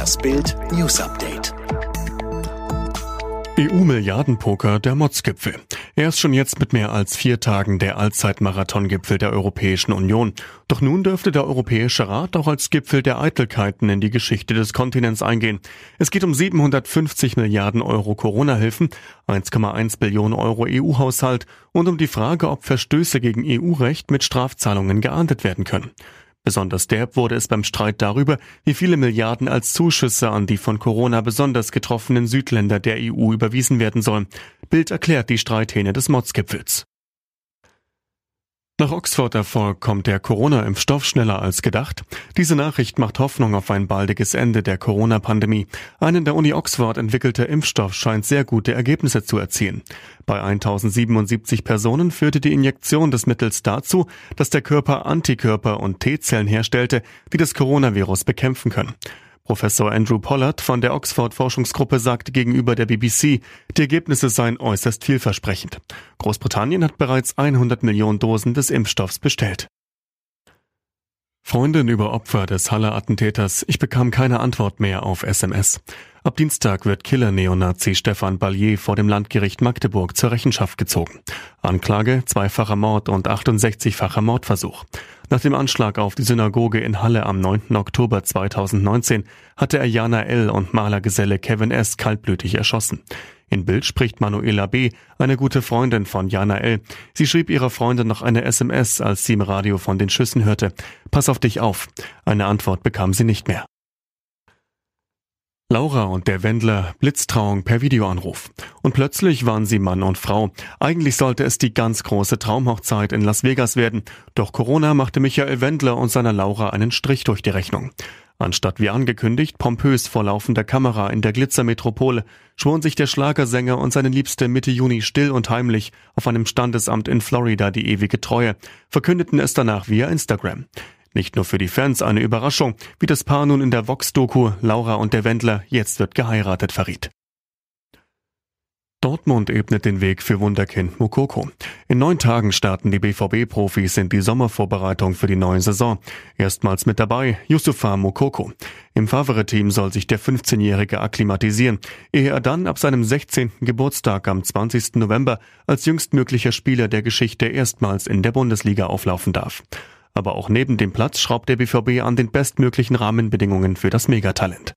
Das Bild News Update. EU-Milliardenpoker der Motzgipfel. Er ist schon jetzt mit mehr als vier Tagen der Allzeitmarathongipfel der Europäischen Union. Doch nun dürfte der Europäische Rat auch als Gipfel der Eitelkeiten in die Geschichte des Kontinents eingehen. Es geht um 750 Milliarden Euro Corona-Hilfen, 1,1 Billionen Euro EU-Haushalt und um die Frage, ob Verstöße gegen EU-Recht mit Strafzahlungen geahndet werden können. Besonders derb wurde es beim Streit darüber, wie viele Milliarden als Zuschüsse an die von Corona besonders getroffenen Südländer der EU überwiesen werden sollen. Bild erklärt die Streithähne des Motzgipfels. Nach Oxford-Erfolg kommt der Corona-Impfstoff schneller als gedacht. Diese Nachricht macht Hoffnung auf ein baldiges Ende der Corona-Pandemie. Ein in der Uni Oxford entwickelter Impfstoff scheint sehr gute Ergebnisse zu erzielen. Bei 1077 Personen führte die Injektion des Mittels dazu, dass der Körper Antikörper und T-Zellen herstellte, die das Coronavirus bekämpfen können. Professor Andrew Pollard von der Oxford Forschungsgruppe sagte gegenüber der BBC, die Ergebnisse seien äußerst vielversprechend. Großbritannien hat bereits 100 Millionen Dosen des Impfstoffs bestellt. Freundin über Opfer des Halle-Attentäters, ich bekam keine Antwort mehr auf SMS. Ab Dienstag wird Killer-Neonazi Stefan Ballier vor dem Landgericht Magdeburg zur Rechenschaft gezogen. Anklage, zweifacher Mord und 68-facher Mordversuch. Nach dem Anschlag auf die Synagoge in Halle am 9. Oktober 2019 hatte er Jana L. und Malergeselle Kevin S. kaltblütig erschossen. In Bild spricht Manuela B., eine gute Freundin von Jana L. Sie schrieb ihrer Freundin noch eine SMS, als sie im Radio von den Schüssen hörte. Pass auf dich auf. Eine Antwort bekam sie nicht mehr. Laura und der Wendler Blitztrauung per Videoanruf. Und plötzlich waren sie Mann und Frau. Eigentlich sollte es die ganz große Traumhochzeit in Las Vegas werden. Doch Corona machte Michael Wendler und seiner Laura einen Strich durch die Rechnung. Anstatt wie angekündigt pompös vor laufender Kamera in der Glitzermetropole, schworen sich der Schlagersänger und seine Liebste Mitte Juni still und heimlich auf einem Standesamt in Florida die ewige Treue, verkündeten es danach via Instagram. Nicht nur für die Fans eine Überraschung, wie das Paar nun in der Vox-Doku Laura und der Wendler jetzt wird geheiratet verriet. Dortmund ebnet den Weg für Wunderkind Mukoko. In neun Tagen starten die BVB-Profis in die Sommervorbereitung für die neue Saison. Erstmals mit dabei Yusufa Mukoko. Im Favre-Team soll sich der 15-Jährige akklimatisieren, ehe er dann ab seinem 16. Geburtstag am 20. November als jüngstmöglicher Spieler der Geschichte erstmals in der Bundesliga auflaufen darf. Aber auch neben dem Platz schraubt der BVB an den bestmöglichen Rahmenbedingungen für das Megatalent.